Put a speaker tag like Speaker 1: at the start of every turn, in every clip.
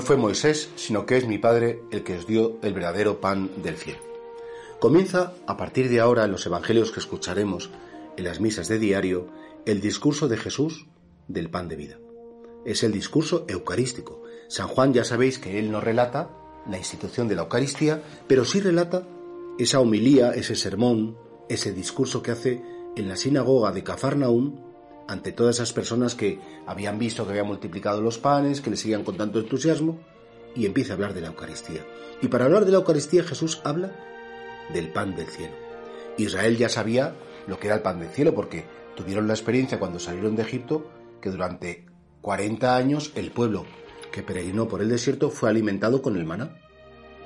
Speaker 1: No fue Moisés, sino que es mi Padre el que os dio el verdadero pan del cielo. Comienza a partir de ahora en los evangelios que escucharemos en las misas de diario el discurso de Jesús del pan de vida. Es el discurso eucarístico. San Juan ya sabéis que él no relata la institución de la Eucaristía, pero sí relata esa homilía, ese sermón, ese discurso que hace en la sinagoga de Cafarnaún ante todas esas personas que habían visto que había multiplicado los panes, que le seguían con tanto entusiasmo, y empieza a hablar de la Eucaristía. Y para hablar de la Eucaristía Jesús habla del pan del cielo. Israel ya sabía lo que era el pan del cielo porque tuvieron la experiencia cuando salieron de Egipto que durante 40 años el pueblo que peregrinó por el desierto fue alimentado con el maná.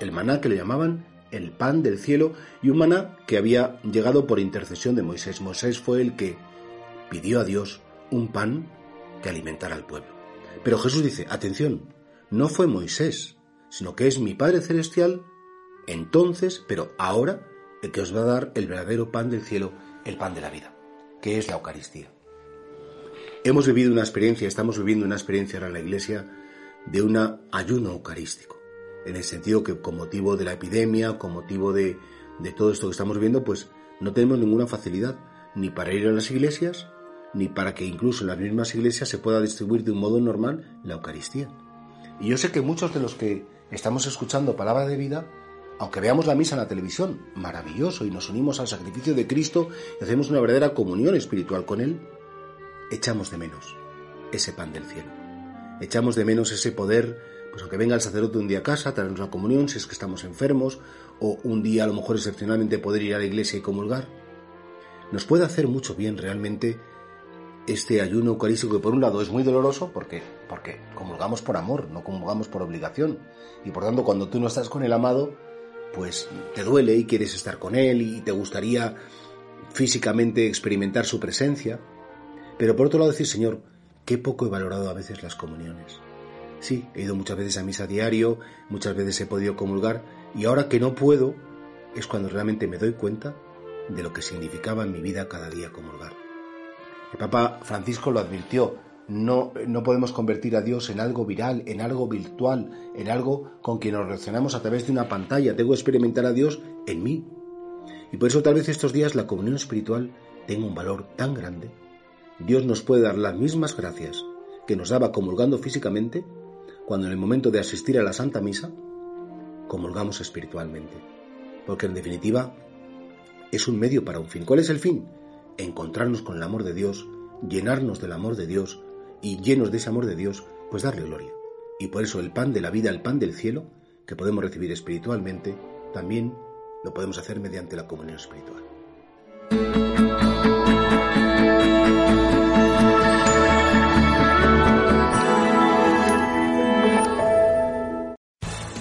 Speaker 1: El maná que le llamaban el pan del cielo y un maná que había llegado por intercesión de Moisés. Moisés fue el que pidió a Dios un pan que alimentara al pueblo. Pero Jesús dice, atención, no fue Moisés, sino que es mi Padre Celestial, entonces, pero ahora, el que os va a dar el verdadero pan del cielo, el pan de la vida, que es la Eucaristía. Hemos vivido una experiencia, estamos viviendo una experiencia ahora en la Iglesia de un ayuno eucarístico, en el sentido que con motivo de la epidemia, con motivo de, todo esto que estamos viendo, pues no tenemos ninguna facilidad ni para ir a las iglesias, ni para que incluso en las mismas iglesias se pueda distribuir de un modo normal la Eucaristía. Y yo sé que muchos de los que estamos escuchando palabra de vida, aunque veamos la misa en la televisión, maravilloso, y nos unimos al sacrificio de Cristo y hacemos una verdadera comunión espiritual con Él, echamos de menos ese pan del cielo. Echamos de menos ese poder, pues aunque venga el sacerdote un día a casa, traernos la comunión si es que estamos enfermos, o un día a lo mejor excepcionalmente poder ir a la iglesia y comulgar. Nos puede hacer mucho bien realmente este ayuno eucarístico que por un lado es muy doloroso porque, porque comulgamos por amor, no comulgamos por obligación. Y por tanto, cuando tú no estás con el amado, pues te duele y quieres estar con él y te gustaría físicamente experimentar su presencia. Pero por otro lado decir, Señor, qué poco he valorado a veces las comuniones. Sí, he ido muchas veces a misa diario, muchas veces he podido comulgar y ahora que no puedo es cuando realmente me doy cuenta de lo que significaba en mi vida cada día comulgar. El Papa Francisco lo advirtió, no, no podemos convertir a Dios en algo viral, en algo virtual, en algo con quien nos relacionamos a través de una pantalla. Tengo que experimentar a Dios en mí. Y por eso tal vez estos días la comunión espiritual tenga un valor tan grande. Dios nos puede dar las mismas gracias que nos daba comulgando físicamente, cuando en el momento de asistir a la Santa Misa, comulgamos espiritualmente. Porque en definitiva es un medio para un fin. ¿Cuál es el fin? Encontrarnos con el amor de Dios, llenarnos del amor de Dios y llenos de ese amor de Dios, pues darle gloria. Y por eso el pan de la vida, el pan del cielo, que podemos recibir espiritualmente, también lo podemos hacer mediante la comunión espiritual.